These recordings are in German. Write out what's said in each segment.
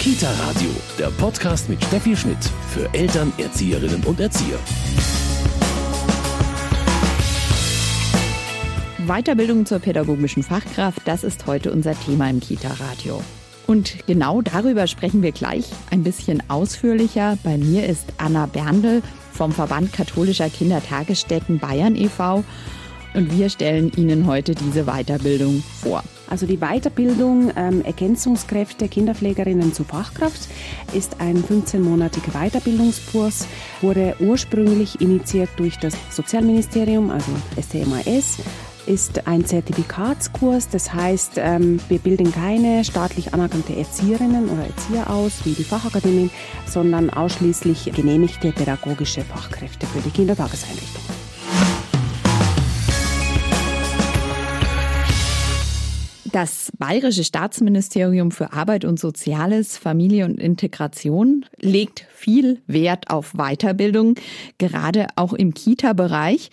Kita Radio, der Podcast mit Steffi Schmidt für Eltern, Erzieherinnen und Erzieher. Weiterbildung zur pädagogischen Fachkraft, das ist heute unser Thema im Kita Radio. Und genau darüber sprechen wir gleich ein bisschen ausführlicher. Bei mir ist Anna Berndl vom Verband Katholischer Kindertagesstätten Bayern e.V. Und wir stellen Ihnen heute diese Weiterbildung vor. Also die Weiterbildung ähm, Ergänzungskräfte Kinderpflegerinnen zu Fachkraft ist ein 15-monatiger Weiterbildungskurs, wurde ursprünglich initiiert durch das Sozialministerium, also STMAS ist ein Zertifikatskurs. Das heißt, ähm, wir bilden keine staatlich anerkannte Erzieherinnen oder Erzieher aus, wie die Fachakademien, sondern ausschließlich genehmigte pädagogische Fachkräfte für die Kindertageseinrichtung. Das Bayerische Staatsministerium für Arbeit und Soziales, Familie und Integration legt viel Wert auf Weiterbildung, gerade auch im Kita-Bereich.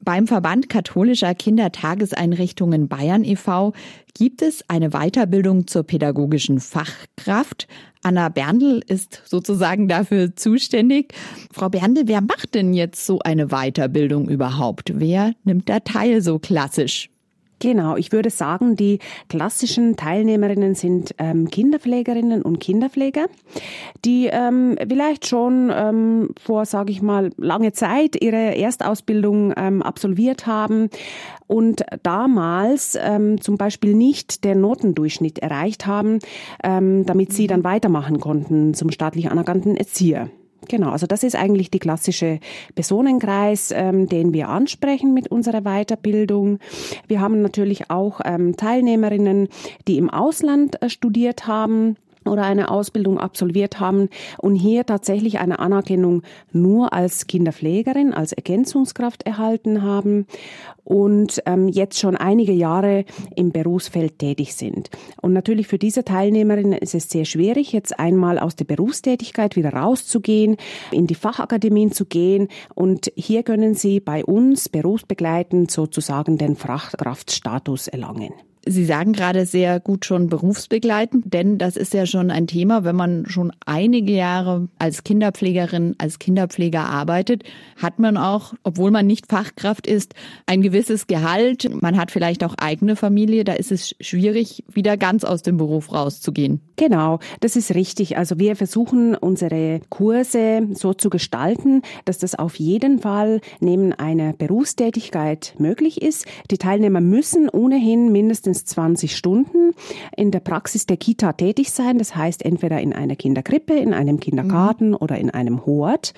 Beim Verband katholischer Kindertageseinrichtungen Bayern e.V. gibt es eine Weiterbildung zur pädagogischen Fachkraft. Anna Berndl ist sozusagen dafür zuständig. Frau Berndl, wer macht denn jetzt so eine Weiterbildung überhaupt? Wer nimmt da teil so klassisch? Genau, ich würde sagen, die klassischen Teilnehmerinnen sind ähm, Kinderpflegerinnen und Kinderpfleger, die ähm, vielleicht schon ähm, vor, sage ich mal, lange Zeit ihre Erstausbildung ähm, absolviert haben und damals ähm, zum Beispiel nicht den Notendurchschnitt erreicht haben, ähm, damit sie dann weitermachen konnten zum staatlich anerkannten Erzieher. Genau, also das ist eigentlich die klassische Personenkreis, ähm, den wir ansprechen mit unserer Weiterbildung. Wir haben natürlich auch ähm, Teilnehmerinnen, die im Ausland äh, studiert haben oder eine Ausbildung absolviert haben und hier tatsächlich eine Anerkennung nur als Kinderpflegerin, als Ergänzungskraft erhalten haben und ähm, jetzt schon einige Jahre im Berufsfeld tätig sind. Und natürlich für diese Teilnehmerinnen ist es sehr schwierig, jetzt einmal aus der Berufstätigkeit wieder rauszugehen, in die Fachakademien zu gehen und hier können sie bei uns berufsbegleitend sozusagen den Fachkraftstatus erlangen. Sie sagen gerade sehr gut schon berufsbegleitend, denn das ist ja schon ein Thema, wenn man schon einige Jahre als Kinderpflegerin, als Kinderpfleger arbeitet, hat man auch, obwohl man nicht Fachkraft ist, ein gewisses Gehalt. Man hat vielleicht auch eigene Familie, da ist es schwierig, wieder ganz aus dem Beruf rauszugehen. Genau, das ist richtig. Also wir versuchen unsere Kurse so zu gestalten, dass das auf jeden Fall neben einer Berufstätigkeit möglich ist. Die Teilnehmer müssen ohnehin mindestens mindestens 20 Stunden in der Praxis der Kita tätig sein. Das heißt entweder in einer Kinderkrippe, in einem Kindergarten mhm. oder in einem Hort.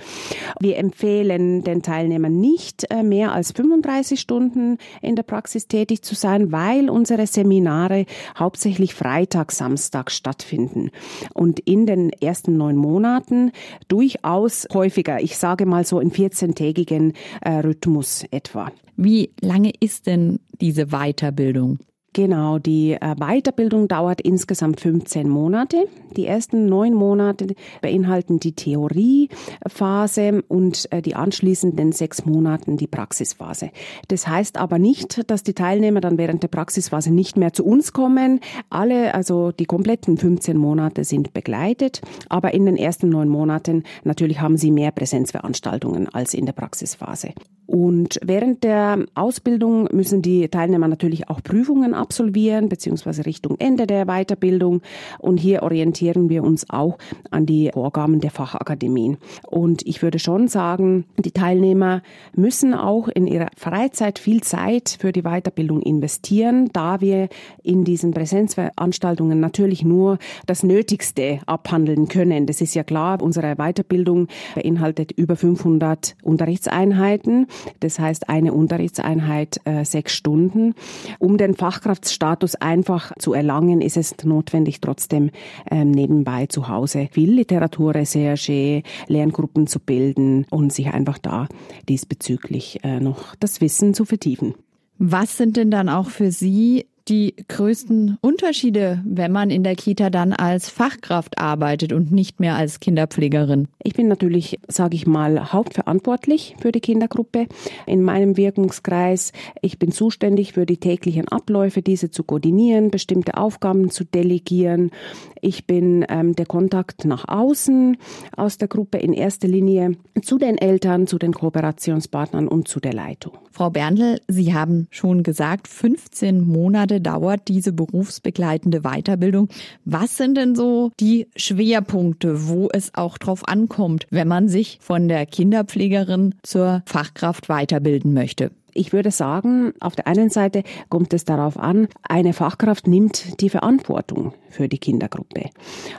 Wir empfehlen den Teilnehmern nicht äh, mehr als 35 Stunden in der Praxis tätig zu sein, weil unsere Seminare hauptsächlich Freitag, Samstag stattfinden und in den ersten neun Monaten durchaus häufiger. Ich sage mal so in 14-tägigen äh, Rhythmus etwa. Wie lange ist denn diese Weiterbildung? Genau, die äh, Weiterbildung dauert insgesamt 15 Monate. Die ersten neun Monate beinhalten die Theoriephase und äh, die anschließenden sechs Monaten die Praxisphase. Das heißt aber nicht, dass die Teilnehmer dann während der Praxisphase nicht mehr zu uns kommen. Alle, also die kompletten 15 Monate sind begleitet, aber in den ersten neun Monaten natürlich haben sie mehr Präsenzveranstaltungen als in der Praxisphase. Und während der Ausbildung müssen die Teilnehmer natürlich auch Prüfungen absolvieren, beziehungsweise Richtung Ende der Weiterbildung. Und hier orientieren wir uns auch an die Vorgaben der Fachakademien. Und ich würde schon sagen, die Teilnehmer müssen auch in ihrer Freizeit viel Zeit für die Weiterbildung investieren, da wir in diesen Präsenzveranstaltungen natürlich nur das Nötigste abhandeln können. Das ist ja klar, unsere Weiterbildung beinhaltet über 500 Unterrichtseinheiten. Das heißt, eine Unterrichtseinheit äh, sechs Stunden. Um den Fachkraftstatus einfach zu erlangen, ist es notwendig, trotzdem ähm, nebenbei zu Hause viel Literatur, Recherche, Lerngruppen zu bilden und sich einfach da diesbezüglich äh, noch das Wissen zu vertiefen. Was sind denn dann auch für Sie die größten Unterschiede, wenn man in der Kita dann als Fachkraft arbeitet und nicht mehr als Kinderpflegerin? Ich bin natürlich, sage ich mal, hauptverantwortlich für die Kindergruppe in meinem Wirkungskreis. Ich bin zuständig für die täglichen Abläufe, diese zu koordinieren, bestimmte Aufgaben zu delegieren. Ich bin ähm, der Kontakt nach außen aus der Gruppe in erster Linie zu den Eltern, zu den Kooperationspartnern und zu der Leitung. Frau Berndl, Sie haben schon gesagt, 15 Monate dauert diese berufsbegleitende Weiterbildung. Was sind denn so die Schwerpunkte, wo es auch drauf ankommt, wenn man sich von der Kinderpflegerin zur Fachkraft weiterbilden möchte? Ich würde sagen, auf der einen Seite kommt es darauf an, eine Fachkraft nimmt die Verantwortung für die Kindergruppe.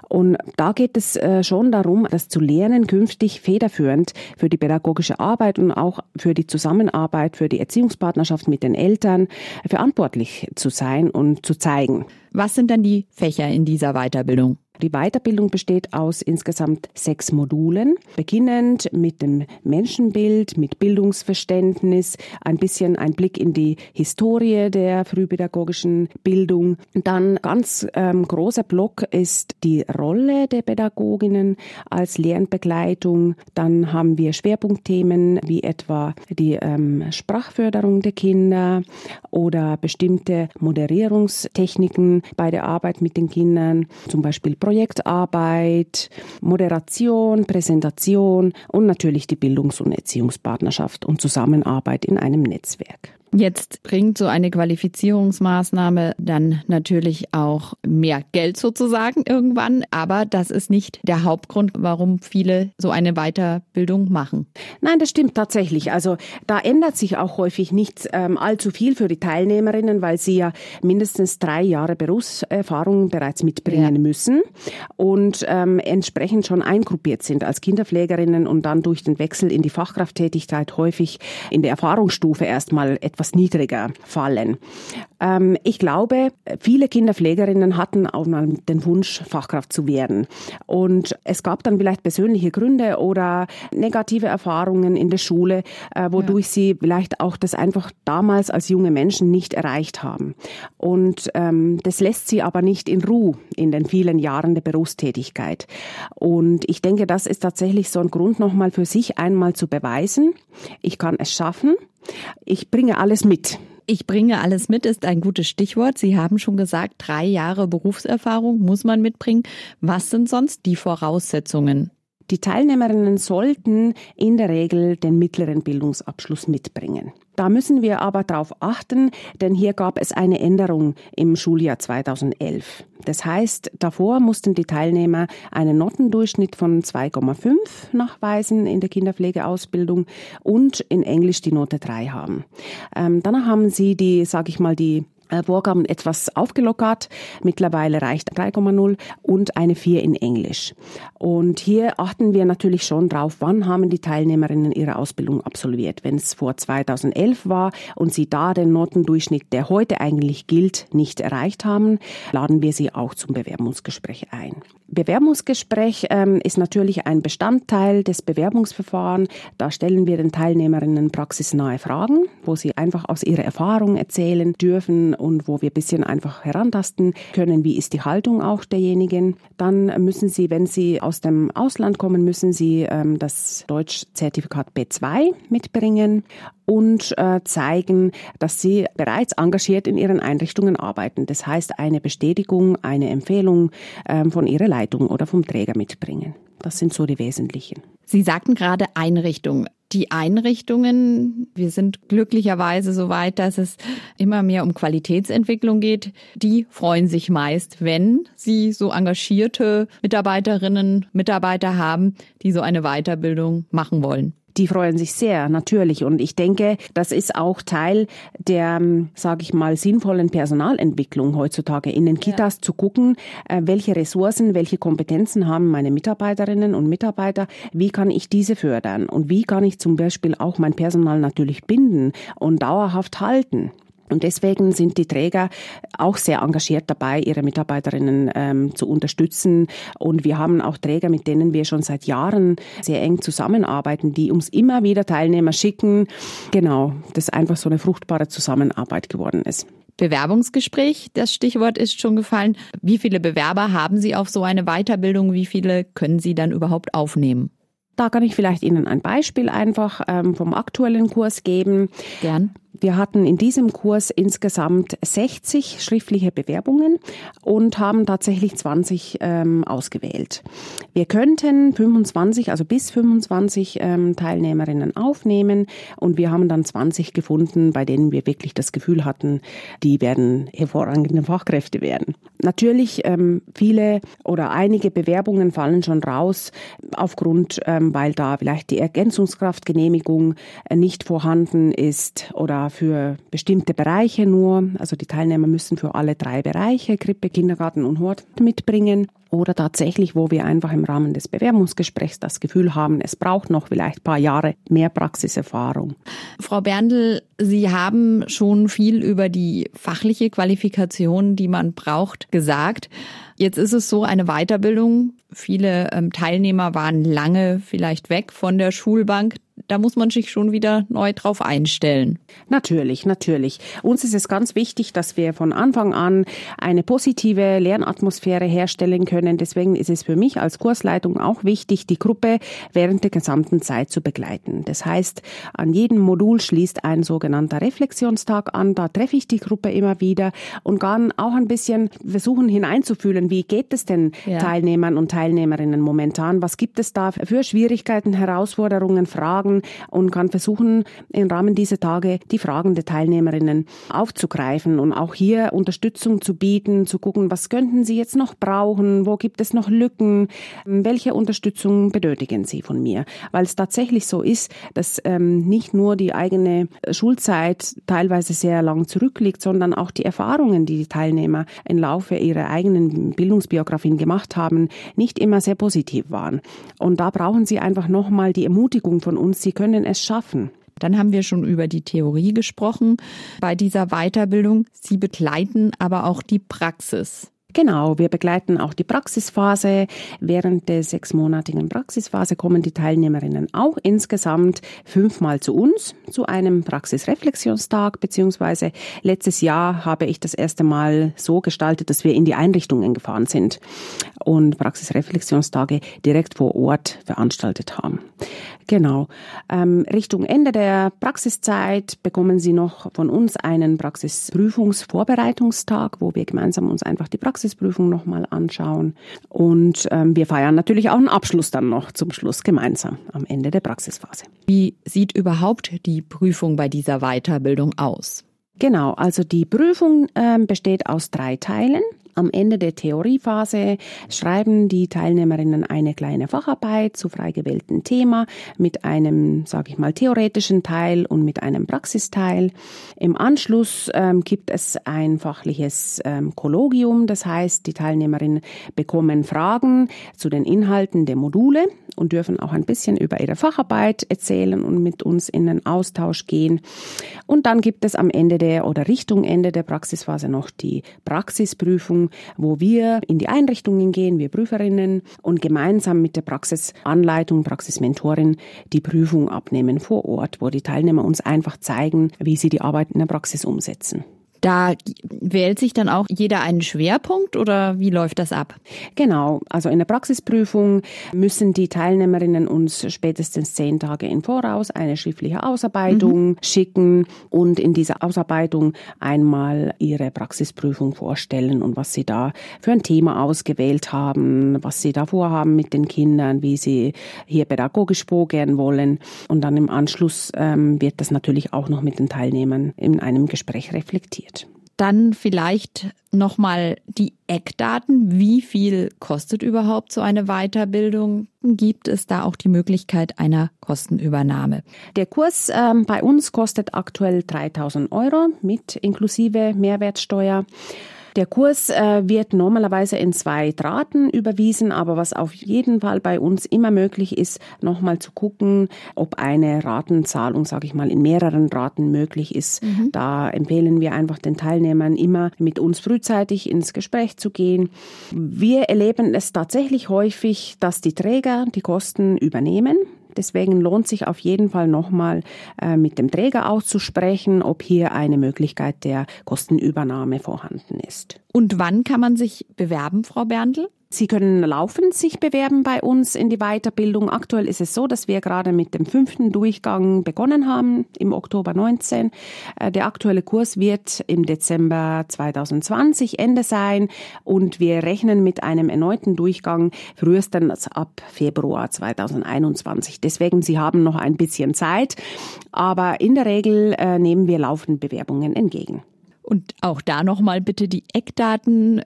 Und da geht es äh, schon darum, das zu lernen, künftig federführend für die pädagogische Arbeit und auch für die Zusammenarbeit, für die Erziehungspartnerschaft mit den Eltern verantwortlich zu sein und zu zeigen. Was sind dann die Fächer in dieser Weiterbildung? Die Weiterbildung besteht aus insgesamt sechs Modulen, beginnend mit dem Menschenbild, mit Bildungsverständnis, ein bisschen ein Blick in die Historie der frühpädagogischen Bildung. Dann ganz ähm, großer Block ist die Rolle der Pädagoginnen als Lernbegleitung. Dann haben wir Schwerpunktthemen wie etwa die ähm, Sprachförderung der Kinder oder bestimmte Moderierungstechniken bei der Arbeit mit den Kindern, zum Beispiel Projektarbeit, Moderation, Präsentation und natürlich die Bildungs- und Erziehungspartnerschaft und Zusammenarbeit in einem Netzwerk. Jetzt bringt so eine Qualifizierungsmaßnahme dann natürlich auch mehr Geld sozusagen irgendwann, aber das ist nicht der Hauptgrund, warum viele so eine Weiterbildung machen. Nein, das stimmt tatsächlich. Also da ändert sich auch häufig nicht ähm, allzu viel für die Teilnehmerinnen, weil sie ja mindestens drei Jahre Berufserfahrung bereits mitbringen ja. müssen und ähm, entsprechend schon eingruppiert sind als Kinderpflegerinnen und dann durch den Wechsel in die Fachkrafttätigkeit häufig in der Erfahrungsstufe erstmal etwas etwas niedriger fallen. Ähm, ich glaube, viele Kinderpflegerinnen hatten auch mal den Wunsch, Fachkraft zu werden. Und es gab dann vielleicht persönliche Gründe oder negative Erfahrungen in der Schule, äh, wodurch ja. sie vielleicht auch das einfach damals als junge Menschen nicht erreicht haben. Und ähm, das lässt sie aber nicht in Ruhe in den vielen Jahren der Berufstätigkeit. Und ich denke, das ist tatsächlich so ein Grund, nochmal für sich einmal zu beweisen, ich kann es schaffen. Ich bringe alles mit. Ich bringe alles mit ist ein gutes Stichwort. Sie haben schon gesagt, drei Jahre Berufserfahrung muss man mitbringen. Was sind sonst die Voraussetzungen? Die Teilnehmerinnen sollten in der Regel den mittleren Bildungsabschluss mitbringen. Da müssen wir aber darauf achten, denn hier gab es eine Änderung im Schuljahr 2011. Das heißt, davor mussten die Teilnehmer einen Notendurchschnitt von 2,5 nachweisen in der Kinderpflegeausbildung und in Englisch die Note 3 haben. Ähm, danach haben sie die, sage ich mal, die Vorgaben etwas aufgelockert. Mittlerweile reicht 3,0 und eine 4 in Englisch. Und hier achten wir natürlich schon drauf, wann haben die Teilnehmerinnen ihre Ausbildung absolviert. Wenn es vor 2011 war und sie da den Notendurchschnitt, der heute eigentlich gilt, nicht erreicht haben, laden wir sie auch zum Bewerbungsgespräch ein. Bewerbungsgespräch ähm, ist natürlich ein Bestandteil des Bewerbungsverfahrens. Da stellen wir den Teilnehmerinnen praxisnahe Fragen, wo sie einfach aus ihrer Erfahrung erzählen dürfen und wo wir ein bisschen einfach herantasten können, wie ist die Haltung auch derjenigen. Dann müssen sie, wenn sie aus dem Ausland kommen, müssen sie ähm, das Deutschzertifikat B2 mitbringen und äh, zeigen, dass sie bereits engagiert in ihren Einrichtungen arbeiten. Das heißt, eine Bestätigung, eine Empfehlung ähm, von ihrer Leitung oder vom Träger mitbringen. Das sind so die wesentlichen. Sie sagten gerade Einrichtung die Einrichtungen, wir sind glücklicherweise so weit, dass es immer mehr um Qualitätsentwicklung geht, die freuen sich meist, wenn sie so engagierte Mitarbeiterinnen, Mitarbeiter haben, die so eine Weiterbildung machen wollen. Die freuen sich sehr, natürlich. Und ich denke, das ist auch Teil der, ähm, sage ich mal, sinnvollen Personalentwicklung heutzutage in den Kitas ja. zu gucken, äh, welche Ressourcen, welche Kompetenzen haben meine Mitarbeiterinnen und Mitarbeiter, wie kann ich diese fördern und wie kann ich zum Beispiel auch mein Personal natürlich binden und dauerhaft halten. Und deswegen sind die Träger auch sehr engagiert dabei, ihre Mitarbeiterinnen ähm, zu unterstützen. Und wir haben auch Träger, mit denen wir schon seit Jahren sehr eng zusammenarbeiten, die uns immer wieder Teilnehmer schicken. Genau, das einfach so eine fruchtbare Zusammenarbeit geworden ist. Bewerbungsgespräch, das Stichwort ist schon gefallen. Wie viele Bewerber haben Sie auf so eine Weiterbildung? Wie viele können Sie dann überhaupt aufnehmen? Da kann ich vielleicht Ihnen ein Beispiel einfach ähm, vom aktuellen Kurs geben. Gern. Wir hatten in diesem Kurs insgesamt 60 schriftliche Bewerbungen und haben tatsächlich 20 ähm, ausgewählt. Wir könnten 25, also bis 25 ähm, Teilnehmerinnen aufnehmen und wir haben dann 20 gefunden, bei denen wir wirklich das Gefühl hatten, die werden hervorragende Fachkräfte werden. Natürlich ähm, viele oder einige Bewerbungen fallen schon raus aufgrund, ähm, weil da vielleicht die Ergänzungskraftgenehmigung äh, nicht vorhanden ist oder für bestimmte Bereiche nur. Also die Teilnehmer müssen für alle drei Bereiche, Krippe, Kindergarten und Hort, mitbringen. Oder tatsächlich, wo wir einfach im Rahmen des Bewerbungsgesprächs das Gefühl haben, es braucht noch vielleicht ein paar Jahre mehr Praxiserfahrung. Frau Berndl, Sie haben schon viel über die fachliche Qualifikation, die man braucht, gesagt. Jetzt ist es so, eine Weiterbildung. Viele ähm, Teilnehmer waren lange vielleicht weg von der Schulbank da muss man sich schon wieder neu drauf einstellen. Natürlich, natürlich. Uns ist es ganz wichtig, dass wir von Anfang an eine positive Lernatmosphäre herstellen können. Deswegen ist es für mich als Kursleitung auch wichtig, die Gruppe während der gesamten Zeit zu begleiten. Das heißt, an jedem Modul schließt ein sogenannter Reflexionstag an. Da treffe ich die Gruppe immer wieder und kann auch ein bisschen versuchen hineinzufühlen, wie geht es denn ja. Teilnehmern und Teilnehmerinnen momentan? Was gibt es da für Schwierigkeiten, Herausforderungen, Fragen? Und kann versuchen, im Rahmen dieser Tage die Fragen der Teilnehmerinnen aufzugreifen und auch hier Unterstützung zu bieten, zu gucken, was könnten sie jetzt noch brauchen, wo gibt es noch Lücken, welche Unterstützung benötigen sie von mir. Weil es tatsächlich so ist, dass ähm, nicht nur die eigene Schulzeit teilweise sehr lang zurückliegt, sondern auch die Erfahrungen, die die Teilnehmer im Laufe ihrer eigenen Bildungsbiografien gemacht haben, nicht immer sehr positiv waren. Und da brauchen sie einfach nochmal die Ermutigung von uns, Sie können es schaffen. Dann haben wir schon über die Theorie gesprochen bei dieser Weiterbildung. Sie begleiten aber auch die Praxis. Genau, wir begleiten auch die Praxisphase. Während der sechsmonatigen Praxisphase kommen die Teilnehmerinnen auch insgesamt fünfmal zu uns, zu einem Praxisreflexionstag, beziehungsweise letztes Jahr habe ich das erste Mal so gestaltet, dass wir in die Einrichtungen gefahren sind und Praxisreflexionstage direkt vor Ort veranstaltet haben. Genau. Ähm, Richtung Ende der Praxiszeit bekommen Sie noch von uns einen Praxisprüfungsvorbereitungstag, wo wir gemeinsam uns einfach die Praxisprüfung nochmal anschauen. Und ähm, wir feiern natürlich auch einen Abschluss dann noch zum Schluss gemeinsam am Ende der Praxisphase. Wie sieht überhaupt die Prüfung bei dieser Weiterbildung aus? Genau, also die Prüfung äh, besteht aus drei Teilen. Am Ende der Theoriephase schreiben die Teilnehmerinnen eine kleine Facharbeit zu frei gewählten Thema mit einem, sage ich mal, theoretischen Teil und mit einem Praxisteil. Im Anschluss ähm, gibt es ein fachliches ähm, Kollogium, das heißt, die Teilnehmerinnen bekommen Fragen zu den Inhalten der Module und dürfen auch ein bisschen über ihre Facharbeit erzählen und mit uns in den Austausch gehen. Und dann gibt es am Ende der oder Richtung Ende der Praxisphase noch die Praxisprüfung, wo wir in die Einrichtungen gehen, wir Prüferinnen und gemeinsam mit der Praxisanleitung, Praxismentorin die Prüfung abnehmen vor Ort, wo die Teilnehmer uns einfach zeigen, wie sie die Arbeit in der Praxis umsetzen. Da wählt sich dann auch jeder einen Schwerpunkt oder wie läuft das ab? Genau, also in der Praxisprüfung müssen die Teilnehmerinnen uns spätestens zehn Tage im Voraus eine schriftliche Ausarbeitung mhm. schicken und in dieser Ausarbeitung einmal ihre Praxisprüfung vorstellen und was sie da für ein Thema ausgewählt haben, was sie da vorhaben mit den Kindern, wie sie hier pädagogisch vorgehen wollen. Und dann im Anschluss ähm, wird das natürlich auch noch mit den Teilnehmern in einem Gespräch reflektiert. Dann vielleicht nochmal die Eckdaten. Wie viel kostet überhaupt so eine Weiterbildung? Gibt es da auch die Möglichkeit einer Kostenübernahme? Der Kurs ähm, bei uns kostet aktuell 3000 Euro mit inklusive Mehrwertsteuer. Der Kurs äh, wird normalerweise in zwei Raten überwiesen, aber was auf jeden Fall bei uns immer möglich ist, nochmal zu gucken, ob eine Ratenzahlung, sage ich mal, in mehreren Raten möglich ist. Mhm. Da empfehlen wir einfach den Teilnehmern immer mit uns frühzeitig ins Gespräch zu gehen. Wir erleben es tatsächlich häufig, dass die Träger die Kosten übernehmen. Deswegen lohnt sich auf jeden Fall nochmal äh, mit dem Träger auszusprechen, ob hier eine Möglichkeit der Kostenübernahme vorhanden ist. Und wann kann man sich bewerben, Frau Berndl? Sie können laufend sich bewerben bei uns in die Weiterbildung. Aktuell ist es so, dass wir gerade mit dem fünften Durchgang begonnen haben im Oktober 19. Äh, der aktuelle Kurs wird im Dezember 2020 Ende sein und wir rechnen mit einem erneuten Durchgang frühestens ab Februar 2021. Deswegen, Sie haben noch ein bisschen Zeit, aber in der Regel äh, nehmen wir laufend Bewerbungen entgegen. Und auch da nochmal bitte die Eckdaten.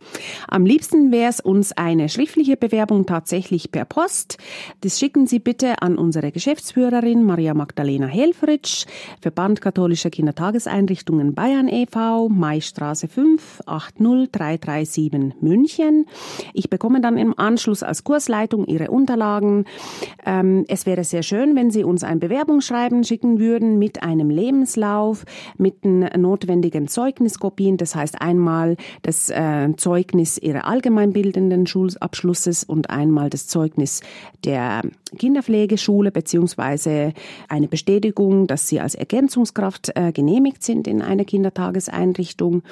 Am liebsten wäre es uns eine schriftliche Bewerbung tatsächlich per Post. Das schicken Sie bitte an unsere Geschäftsführerin Maria Magdalena Helfritsch, Verband katholischer Kindertageseinrichtungen Bayern e.V., Maistraße 5, 80337 München. Ich bekomme dann im Anschluss als Kursleitung Ihre Unterlagen. Ähm, es wäre sehr schön, wenn Sie uns ein Bewerbungsschreiben schicken würden mit einem Lebenslauf, mit den notwendigen Zeugnissen Zeugniskopien, das heißt einmal das äh, Zeugnis ihrer allgemeinbildenden Schulabschlusses und einmal das Zeugnis der Kinderpflegeschule beziehungsweise eine Bestätigung, dass sie als Ergänzungskraft äh, genehmigt sind in einer Kindertageseinrichtung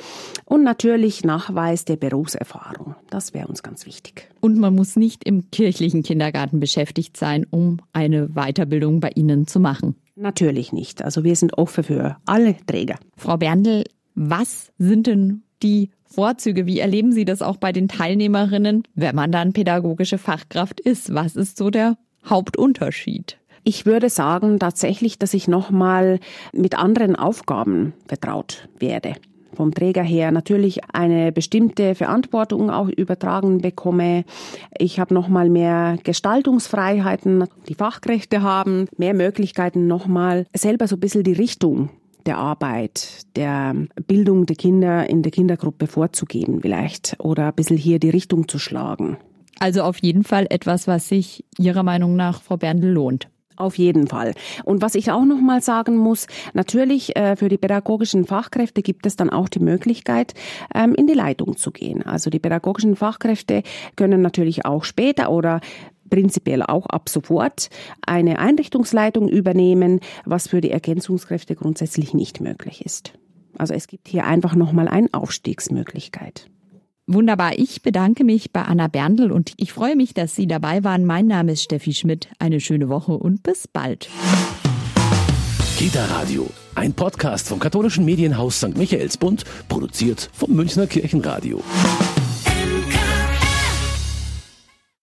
und natürlich Nachweis der Berufserfahrung. Das wäre uns ganz wichtig. Und man muss nicht im kirchlichen Kindergarten beschäftigt sein, um eine Weiterbildung bei Ihnen zu machen. Natürlich nicht. Also wir sind offen für alle Träger. Frau Berndl, was sind denn die Vorzüge? Wie erleben Sie das auch bei den Teilnehmerinnen, wenn man dann pädagogische Fachkraft ist? Was ist so der Hauptunterschied? Ich würde sagen tatsächlich, dass ich nochmal mit anderen Aufgaben vertraut werde vom Träger her natürlich eine bestimmte Verantwortung auch übertragen bekomme. Ich habe nochmal mehr Gestaltungsfreiheiten, die Fachkräfte haben mehr Möglichkeiten nochmal selber so ein bisschen die Richtung der Arbeit, der Bildung der Kinder in der Kindergruppe vorzugeben vielleicht oder ein bisschen hier die Richtung zu schlagen. Also auf jeden Fall etwas, was sich Ihrer Meinung nach, Frau Berndl, lohnt. Auf jeden Fall. Und was ich auch noch mal sagen muss, natürlich äh, für die pädagogischen Fachkräfte gibt es dann auch die Möglichkeit, ähm, in die Leitung zu gehen. Also die pädagogischen Fachkräfte können natürlich auch später oder prinzipiell auch ab sofort eine Einrichtungsleitung übernehmen, was für die Ergänzungskräfte grundsätzlich nicht möglich ist. Also es gibt hier einfach nochmal eine Aufstiegsmöglichkeit. Wunderbar. Ich bedanke mich bei Anna Berndl und ich freue mich, dass Sie dabei waren. Mein Name ist Steffi Schmidt. Eine schöne Woche und bis bald. Kita Radio, ein Podcast vom katholischen Medienhaus St. Michaelsbund, produziert vom Münchner Kirchenradio.